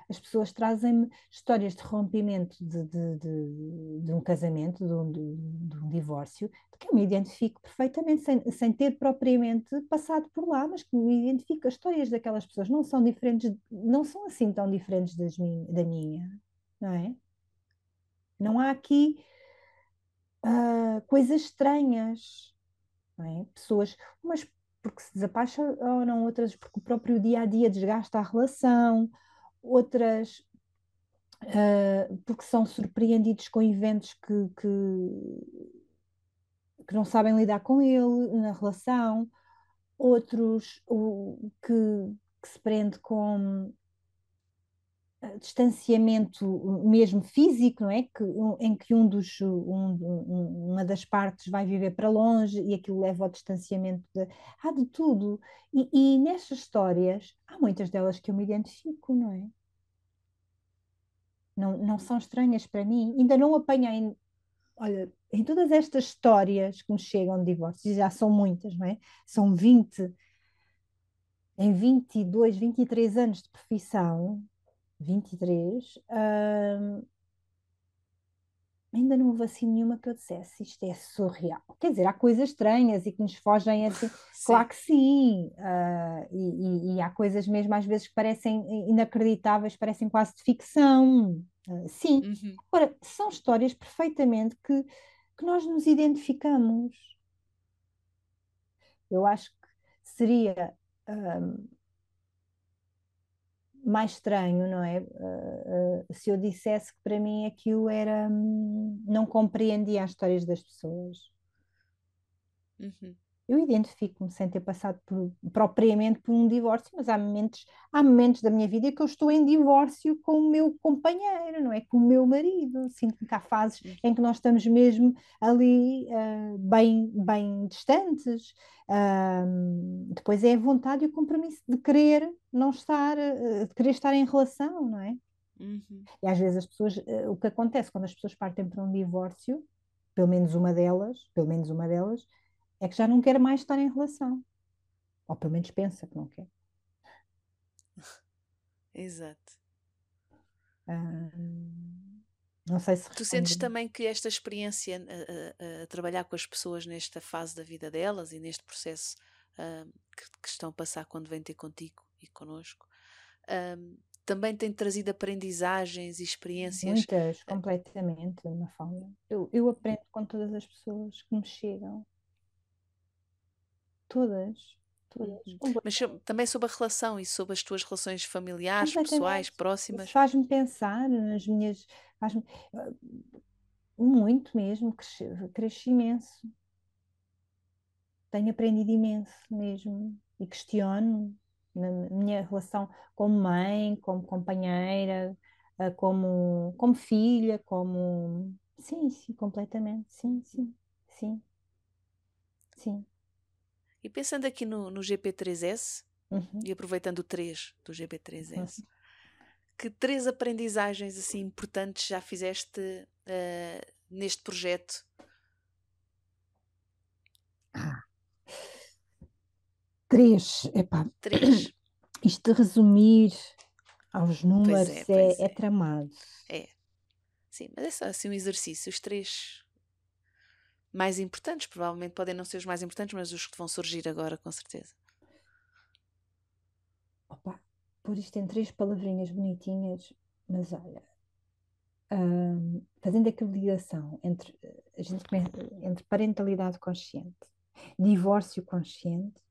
As pessoas trazem-me histórias de rompimento de, de, de, de um casamento, de um, de, um, divórcio, de que eu me identifico perfeitamente, sem, sem ter propriamente passado por lá, mas que me identifico. As histórias daquelas pessoas não são diferentes, não são assim tão diferentes das da minha, não é? Não há aqui uh, coisas estranhas, é? Pessoas, umas porque se desapaixonam, outras porque o próprio dia a dia desgasta a relação, outras uh, porque são surpreendidos com eventos que, que, que, não sabem lidar com ele na relação, outros o, que, que se prende com distanciamento mesmo físico, não é? Que, um, em que um dos, um, uma das partes vai viver para longe e aquilo leva ao distanciamento de, há de tudo. E, e nestas histórias, há muitas delas que eu me identifico, não é? Não, não são estranhas para mim. Ainda não apanhei, olha, em todas estas histórias que me chegam de divórcios, já são muitas, não é? São 20, em 22, 23 anos de profissão, 23, uh, ainda não houve assim nenhuma que eu dissesse isto é surreal. Quer dizer, há coisas estranhas e que nos fogem assim, claro que sim, uh, e, e, e, há coisas mesmo às vezes que parecem inacreditáveis, parecem quase de ficção. Uh, sim, uhum. agora são histórias perfeitamente que, que nós nos identificamos. Eu acho que seria mais estranho, não é? Uh, uh, se eu dissesse que para mim aquilo era. Um, não compreendia as histórias das pessoas. Uhum eu identifico-me sem ter passado por, propriamente por um divórcio, mas há momentos, há momentos da minha vida que eu estou em divórcio com o meu companheiro, não é? Com o meu marido. Sinto que há fases em que nós estamos mesmo ali uh, bem, bem distantes. Uh, depois é a vontade e o compromisso de querer não estar, uh, de querer estar em relação, não é? Uhum. E às vezes as pessoas, o que acontece quando as pessoas partem para um divórcio, pelo menos uma delas, pelo menos uma delas, é que já não quer mais estar em relação. Ou pelo menos pensa que não quer. Exato. não sei se. Tu sentes também que esta experiência a, a, a, trabalhar com as pessoas nesta fase da vida delas e neste processo que, que, estão a passar quando vêm ter contigo e connosco, também tem trazido aprendizagens e experiências? Muitas, completamente, uma forma. Eu, eu aprendo com todas as pessoas que me chegam Todas. Todas. Uhum. Mas também sobre a relação e sobre as tuas relações familiares, pessoais, próximas. Faz-me pensar nas minhas. Faz ah, muito mesmo, cresci, cresci imenso. Tenho aprendido imenso mesmo e questiono na minha relação como mãe, como companheira, ah, como, como filha, como. Sim, sim, completamente. Sim, sim, sim. Sim. E pensando aqui no, no GP3S, uhum. e aproveitando o 3 do GP3S, uhum. que três aprendizagens assim importantes já fizeste uh, neste projeto? Ah. Três, epá. Três. Isto de resumir aos números é, é, é, é, tramado. É. Sim, mas é só assim um exercício. Os três mais importantes, provavelmente podem não ser os mais importantes, mas os que vão surgir agora, com certeza. pôr isto em três palavrinhas bonitinhas, mas olha, um, fazendo aquela ligação entre, a gente começa, entre parentalidade consciente, divórcio consciente,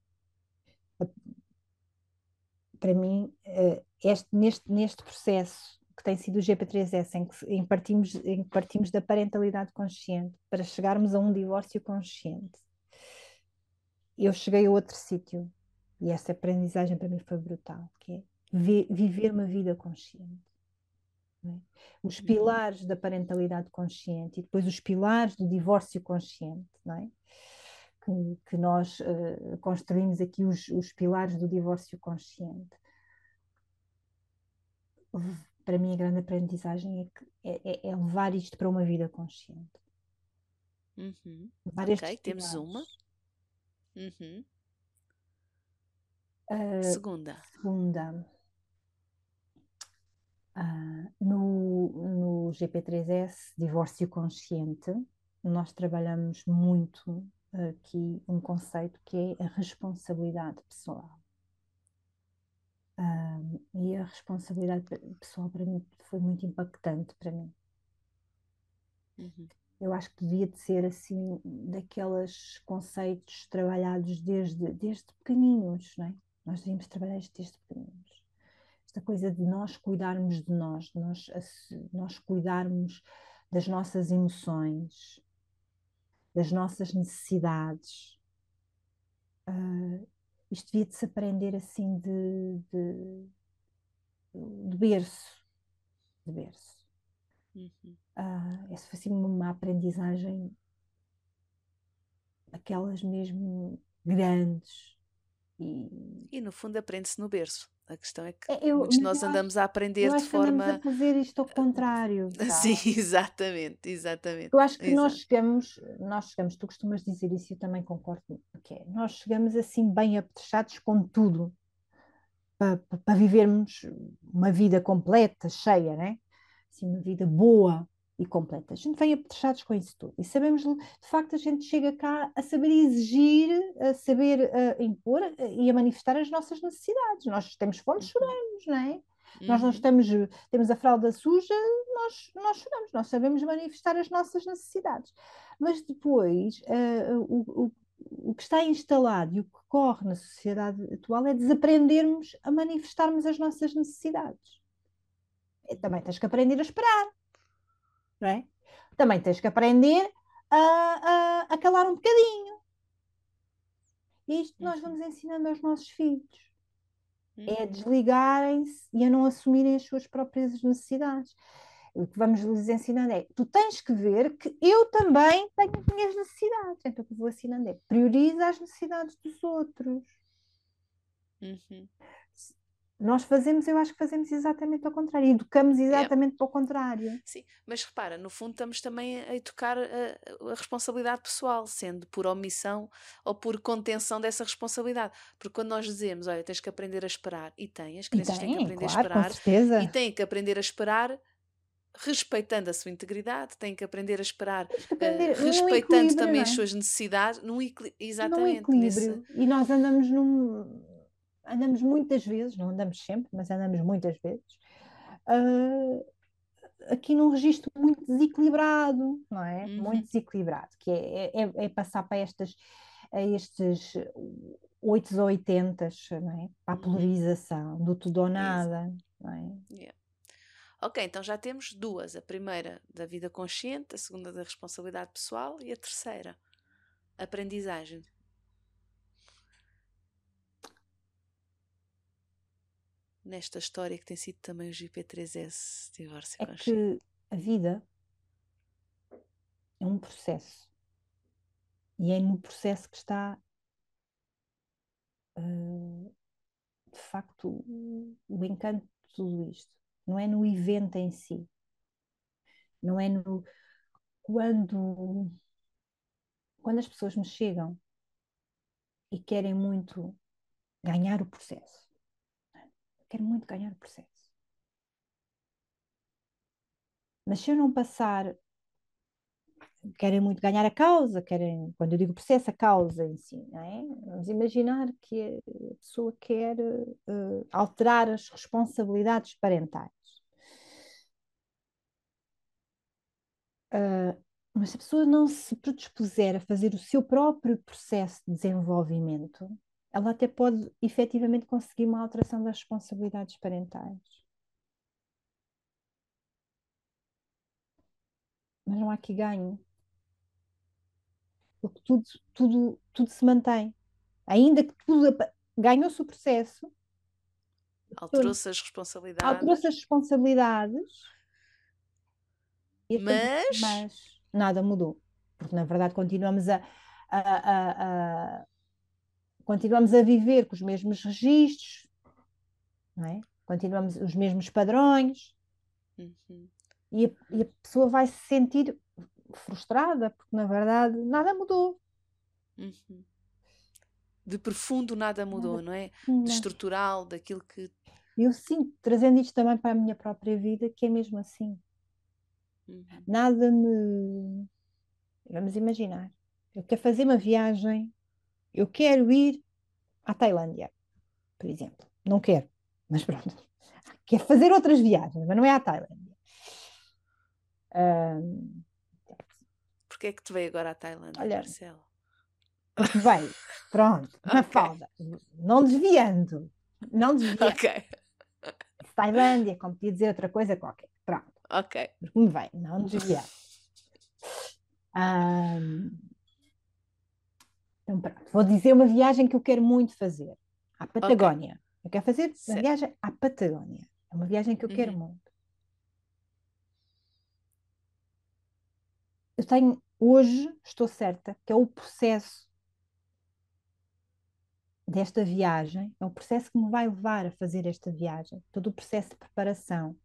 para mim, uh, este, neste, neste processo que tem sido o GP3S, em que, em, partimos, em que partimos da parentalidade consciente para chegarmos a um divórcio consciente, eu cheguei a outro sítio e essa aprendizagem para mim foi brutal, que é viver uma vida consciente. É? Os uhum. pilares da parentalidade consciente e depois os pilares do divórcio consciente, não é? que, que nós uh, construímos aqui os, os pilares do divórcio consciente. Para mim, a grande aprendizagem é, que, é, é, é levar isto para uma vida consciente. Uhum. Ok, temos uma. Uhum. Uh, segunda. Segunda. Uh, no, no GP3S, Divórcio Consciente, nós trabalhamos muito aqui um conceito que é a responsabilidade pessoal. Uh, e a responsabilidade pessoal para mim foi muito impactante para mim. Uhum. Eu acho que devia de ser assim daqueles conceitos trabalhados desde, desde pequeninos, não é? Nós devíamos trabalhar isto desde pequeninos. Esta coisa de nós cuidarmos de nós, de nós, nós cuidarmos das nossas emoções, das nossas necessidades. Uh, isto devia de se aprender assim de, de, de berço. De berço. Uhum. Uh, essa foi assim uma aprendizagem aquelas mesmo grandes e, e no fundo aprende-se no berço. A questão é que é, eu, muitos de nós andamos a aprender de forma. A fazer isto ao contrário. Sim, exatamente, exatamente. Eu acho que Exato. nós chegamos, nós chegamos, tu costumas dizer isso e eu também concordo, que é, nós chegamos assim bem apetrechados com tudo para, para vivermos uma vida completa, cheia, né? Assim, uma vida boa, e completa. A gente vem apetrechados com isso tudo. E sabemos, de facto, a gente chega cá a saber exigir, a saber a impor e a manifestar as nossas necessidades. Nós temos fome, uhum. choramos, não é? Uhum. Nós não uhum. estamos, temos a fralda suja, nós, nós choramos, nós sabemos manifestar as nossas necessidades. Mas depois, uh, o, o, o que está instalado e o que corre na sociedade atual é desaprendermos a manifestarmos as nossas necessidades. Também tens que aprender a esperar não é? Também tens que aprender a, a, a calar um bocadinho. E isto nós vamos ensinando aos nossos filhos. É uhum. desligarem-se e a não assumirem as suas próprias necessidades. O que vamos lhes ensinando é: tu tens que ver que eu também tenho as minhas necessidades. Então, o que vou ensinando é: prioriza as necessidades dos outros. Uhum nós fazemos, eu acho que fazemos exatamente ao contrário, educamos exatamente é. ao contrário. Sim, mas repara, no fundo estamos também a educar a, a, responsabilidade pessoal, sendo por omissão ou por contenção dessa responsabilidade. Porque quando nós dizemos, olha, tens que aprender a esperar, e tem, as crianças tem, têm que aprender claro, a esperar, e têm que aprender a esperar respeitando a sua integridade, têm que aprender a esperar, aprender, uh, respeitando também as é? suas necessidades, num equilíbrio, exatamente. Num equilíbrio. Nesse... E nós andamos num andamos muitas vezes, não andamos sempre, mas andamos muitas vezes, uh, aqui num registro muito desequilibrado, não é? Uhum. Muito desequilibrado, que é, é, é, passar para estas, estes 8 ou 80, não é? Para a uhum. polarização, do tudo ou nada, não é? Yeah. Ok, então já temos duas: a primeira da vida consciente, a segunda da responsabilidade pessoal e a terceira, aprendizagem. Nesta história que tem sido também o GP3S divórcio é que a vida é um processo. E é no processo que está uh, de facto o encanto de tudo isto. Não é no evento em si. Não é no quando quando as pessoas me chegam e querem muito ganhar o processo quero muito ganhar o processo. Mas se eu não passar querem muito ganhar a causa, querem, quando eu digo processo, a causa em si, não é? Vamos imaginar que a pessoa quer uh, alterar as responsabilidades parentais. Uh, mas se a pessoa não se predispuser a fazer o seu próprio processo de desenvolvimento, ela até pode efetivamente conseguir uma alteração das responsabilidades parentais. Mas não há aqui ganho. Porque tudo, tudo, tudo se mantém. Ainda que tudo ganhou-se o processo. Alterou-se as responsabilidades. Alterou-se as responsabilidades. Mas... mas nada mudou. Porque, na verdade, continuamos a, a, a, a continuamos a viver com os mesmos registros, não é? continuamos os mesmos padrões. Uhum. E, a, e a pessoa vai se sentir frustrada, porque, na verdade, nada mudou. Uhum. De profundo nada mudou, nada, não é? De estrutural, daquilo que. Eu sinto, trazendo isto também para a minha própria vida, que é mesmo assim. Uhum. Nada me. Vamos imaginar. Eu quero fazer uma viagem, eu quero ir à Tailândia, por exemplo. Não quero, mas pronto. Quero fazer outras viagens, mas não é à Tailândia. Um... Porquê é que te veio agora à Tailândia, Olha, Marcelo? Veio, pronto, uma okay. falda. Não desviando. Não desviando. Ok. Tailândia, como podia dizer outra coisa qualquer. Pronto. Ok. Porque me vem, não desviar. Um, então, pronto. Vou dizer uma viagem que eu quero muito fazer. À Patagónia. Okay. Eu quero fazer certo. uma viagem à Patagónia. É uma viagem que eu uhum. quero muito. Eu tenho, hoje, estou certa, que é o processo desta viagem, é o processo que me vai levar a fazer esta viagem, todo o processo de preparação,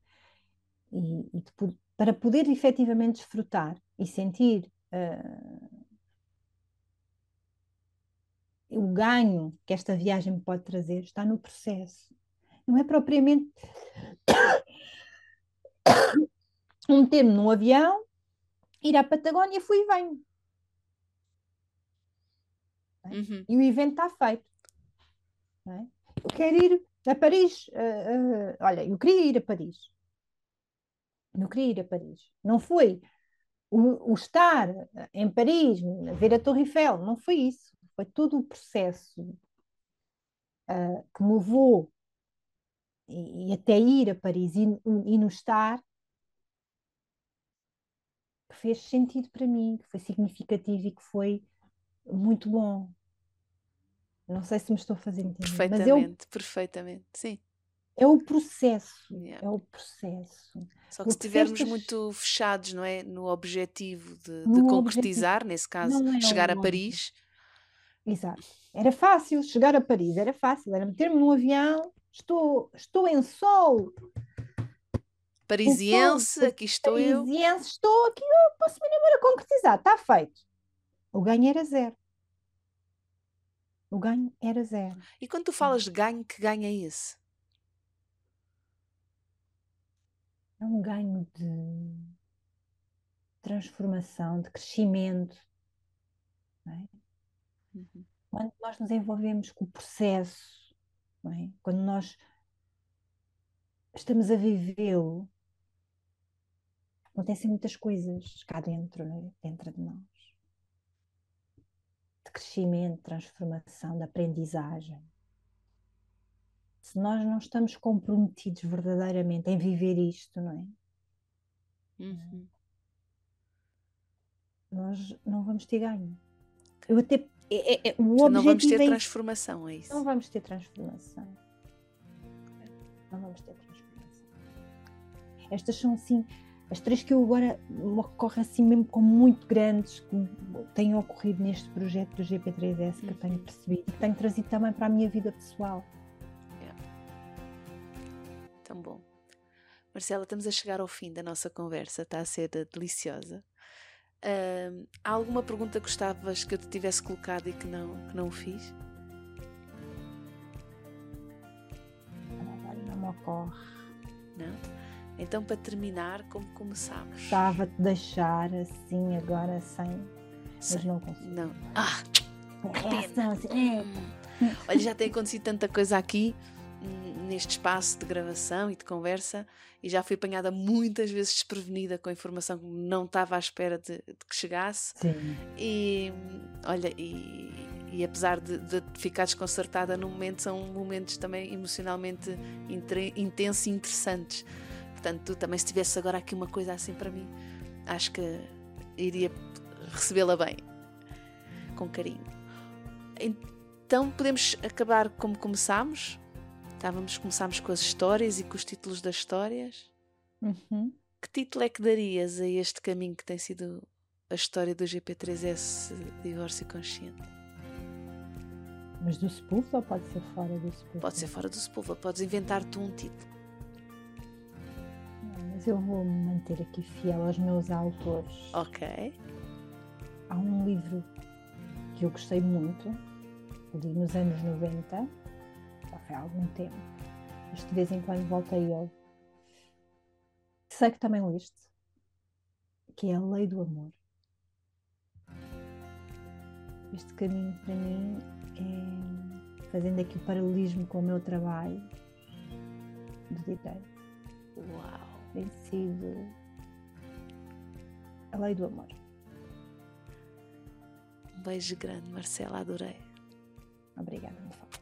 e, e de, para poder efetivamente desfrutar e sentir uh, o ganho que esta viagem me pode trazer está no processo. Não é propriamente um me num avião, ir à Patagónia, fui e venho. Uhum. E o evento está feito. É? Eu quero ir a Paris. Uh, uh, olha, eu queria ir a Paris. Não queria ir a Paris. Não foi o, o, estar em Paris, ver a Torre Eiffel, não foi isso. Foi todo o processo uh, que me levou e, e, até ir a Paris e, e no estar que fez sentido para mim, que foi significativo e que foi muito bom. Não sei se me estou a fazer entender. Perfeitamente, mas eu, perfeitamente, sim. É o processo, yeah. é o processo. Só que o se estivermos muito fechados, não é, no objetivo de, de concretizar, objetivo, nesse caso, é chegar a Paris. Exato. Era fácil chegar a Paris, era fácil, era meter-me num avião, estou, estou em sol. Parisiense, sol, aqui estou parisiense, eu. Parisiense, estou aqui, eu posso me embora concretizar, está feito. O ganho era zero. O ganho era zero. E quando tu falas de ganho, que ganho é esse? é um ganho de transformação, de crescimento. É? Uhum. Quando nós nos envolvemos com o processo, é? quando nós estamos a vivê-lo, acontecem muitas coisas cá dentro, é? dentro de nós. De crescimento, de transformação, de aprendizagem se nós não estamos comprometidos verdadeiramente em viver isto, não é? Uhum. Nós não vamos ter ganho. Eu até. É, é, é o não vamos ter é transformação, é isso? Não vamos ter transformação. Não vamos ter transformação. Estas são assim. As três que eu agora me ocorrem assim mesmo como muito grandes, que têm ocorrido neste projeto do GP3S que eu tenho uhum. percebido e que tenho trazido também para a minha vida pessoal tão bom. Marcela, estamos a chegar ao fim da nossa conversa, está a ser deliciosa. Uh, há alguma pergunta que gostavas que eu te tivesse colocado e que não, que não fiz? Não me ocorre. Não? Então, para terminar, como começámos? Gostava de deixar assim agora sem, mas não consigo. Não. Ah! Assim, é. Olha, já tem acontecido tanta coisa aqui neste espaço de gravação e de conversa e já fui apanhada muitas vezes desprevenida com a informação que não estava à espera de, de que chegasse. Sim. E olha, e, e apesar de, de, ficar desconcertada no momento, são momentos também emocionalmente intensos e interessantes. Portanto, tu também, se tivesse agora aqui uma coisa assim para mim, acho que iria recebê-la bem, com carinho. Então, podemos acabar como começámos? Estávamos, começámos com as histórias e com os títulos das histórias. Uhum. Que título é que darias a este caminho que tem sido a história do GP3S Divórcio Consciente? Mas do Sepulva ou pode ser fora do Sepulva? Pode ser fora do Sepulva, podes inventar tu um título. Não, mas eu vou me manter aqui fiel aos meus autores. Ok. Há um livro que eu gostei muito, li nos anos 90, já foi há algum tempo, mas de vez em quando volto a ele. Sei que também liste, que é a Lei do Amor. Este caminho para mim é fazendo aqui o paralelismo com o meu trabalho de DJ. Uau! Tem sido a lei do amor. Um beijo grande, Marcela, adorei. Obrigada, Mafalda.